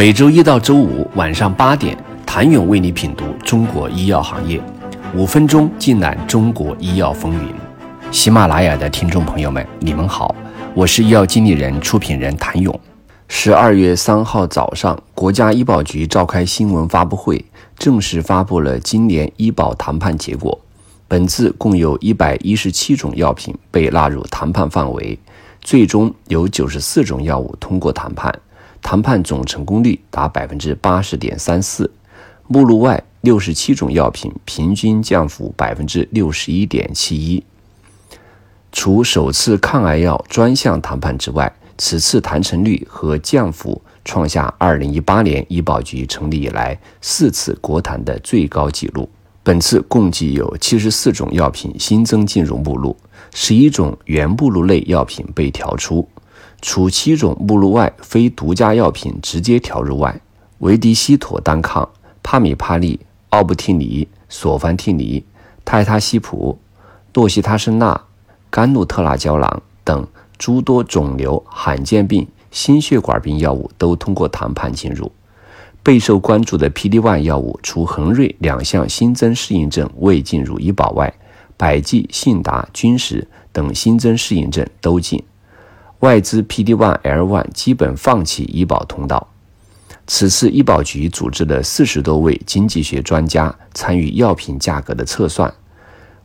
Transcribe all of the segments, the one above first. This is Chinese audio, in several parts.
每周一到周五晚上八点，谭勇为你品读中国医药行业，五分钟尽览中国医药风云。喜马拉雅的听众朋友们，你们好，我是医药经理人、出品人谭勇。十二月三号早上，国家医保局召开新闻发布会，正式发布了今年医保谈判结果。本次共有一百一十七种药品被纳入谈判范围，最终有九十四种药物通过谈判。谈判总成功率达百分之八十点三四，目录外六十七种药品平均降幅百分之六十一点七一。除首次抗癌药专项谈判之外，此次谈成率和降幅创下二零一八年医保局成立以来四次国谈的最高纪录。本次共计有七十四种药品新增进入目录，十一种原目录类药品被调出。除七种目录外非独家药品直接调入外，维迪西妥单抗、帕米帕利、奥布替尼、索凡替尼、泰他西普、诺西他生钠、甘露特钠胶囊等诸多肿瘤、罕见病、心血管病药物都通过谈判进入。备受关注的 PD-1 药物，除恒瑞两项新增适应症未进入医保外，百济、信达、君实等新增适应症都进。外资 PD One L One 基本放弃医保通道。此次医保局组织了四十多位经济学专家参与药品价格的测算，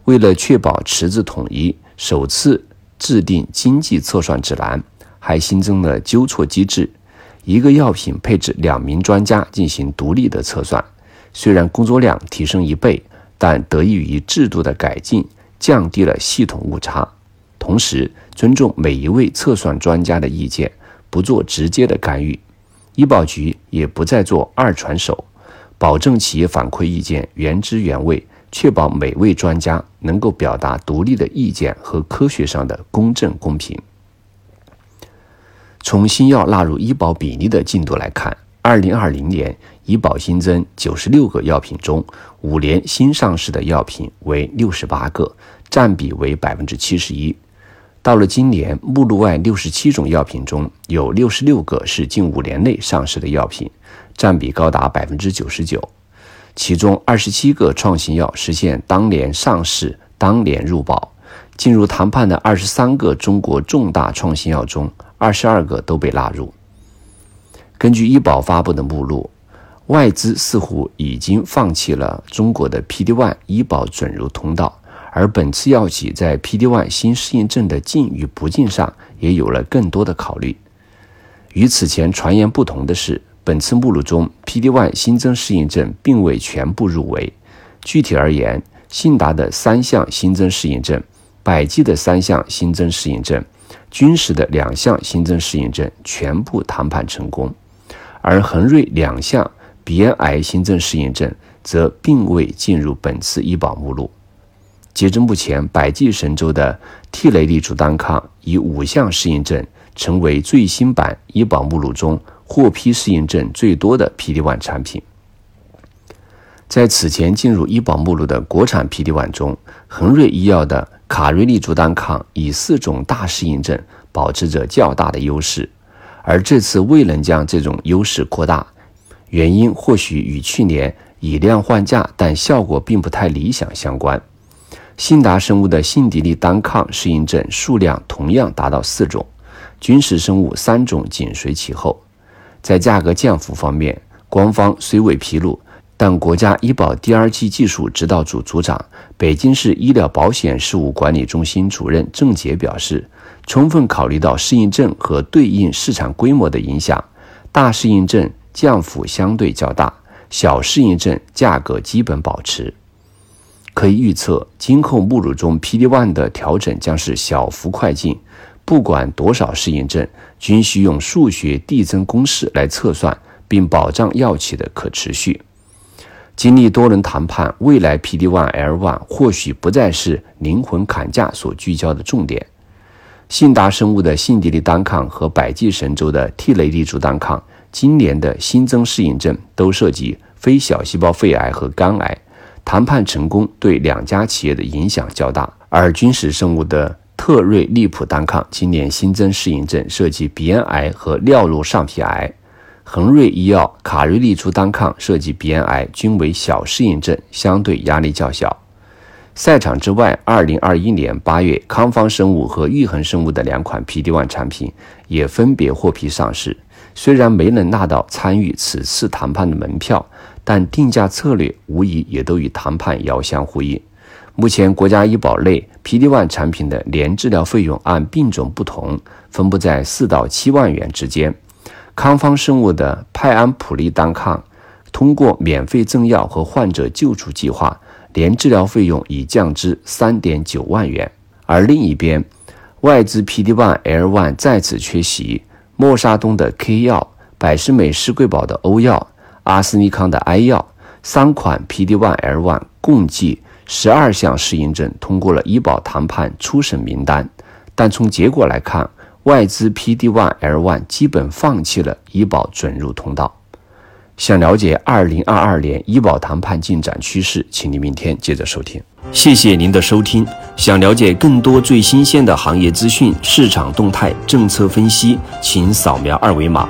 为了确保池子统一，首次制定经济测算指南，还新增了纠错机制，一个药品配置两名专家进行独立的测算。虽然工作量提升一倍，但得益于制度的改进，降低了系统误差。同时，尊重每一位测算专家的意见，不做直接的干预。医保局也不再做二传手，保证企业反馈意见原汁原味，确保每位专家能够表达独立的意见和科学上的公正公平。从新药纳入医保比例的进度来看，二零二零年医保新增九十六个药品中，五年新上市的药品为六十八个，占比为百分之七十一。到了今年，目录外六十七种药品中有六十六个是近五年内上市的药品，占比高达百分之九十九。其中二十七个创新药实现当年上市、当年入保。进入谈判的二十三个中国重大创新药中，二十二个都被纳入。根据医保发布的目录，外资似乎已经放弃了中国的 PD-1 医保准入通道。而本次药企在 PD-1 新适应症的进与不进上也有了更多的考虑。与此前传言不同的是，本次目录中 PD-1 新增适应症并未全部入围。具体而言，信达的三项新增适应症、百济的三项新增适应症、君实的两项新增适应症全部谈判成功，而恒瑞两项鼻咽癌新增适应症则并未进入本次医保目录。截至目前，百济神州的替雷利珠单抗以五项适应症成为最新版医保目录中获批适应症最多的 PD-1 产品。在此前进入医保目录的国产 PD-1 中，恒瑞医药的卡瑞利珠单抗以四种大适应症保持着较大的优势，而这次未能将这种优势扩大，原因或许与去年以量换价但效果并不太理想相关。信达生物的信迪利单抗适应症数量同样达到四种，君实生物三种紧随其后。在价格降幅方面，官方虽未披露，但国家医保第二期技术指导组组长、北京市医疗保险事务管理中心主任郑杰表示，充分考虑到适应症和对应市场规模的影响，大适应症降幅相对较大，小适应症价格基本保持。可以预测，今后目录中 PD-1 的调整将是小幅快进，不管多少适应症，均需用数学递增公式来测算，并保障药企的可持续。经历多轮谈判，未来 PD-1L1 或许不再是灵魂砍价所聚焦的重点。信达生物的信迪利单抗和百济神州的替雷利珠单抗，今年的新增适应症都涉及非小细胞肺癌和肝癌。谈判成功对两家企业的影响较大，而君实生物的特瑞利普单抗今年新增适应症涉及鼻咽癌和尿路上皮癌，恒瑞医药卡瑞利珠单抗涉及鼻咽癌均为小适应症，相对压力较小。赛场之外，二零二一年八月，康方生物和玉衡生物的两款 PD-1 产品也分别获批上市。虽然没能拿到参与此次谈判的门票，但定价策略无疑也都与谈判遥相呼应。目前，国家医保类 PD-1 产品的年治疗费用按病种不同，分布在四到七万元之间。康方生物的派安普利单抗，通过免费赠药和患者救助计划，年治疗费用已降至三点九万元。而另一边，外资 PD-1 L1 再次缺席。默沙东的 K 药、百世美施贵宝的欧药、阿斯利康的 I 药三款 PD-1L1 共计十二项适应症通过了医保谈判初审名单，但从结果来看，外资 PD-1L1 基本放弃了医保准入通道。想了解二零二二年医保谈判进展趋势，请您明天接着收听。谢谢您的收听。想了解更多最新鲜的行业资讯、市场动态、政策分析，请扫描二维码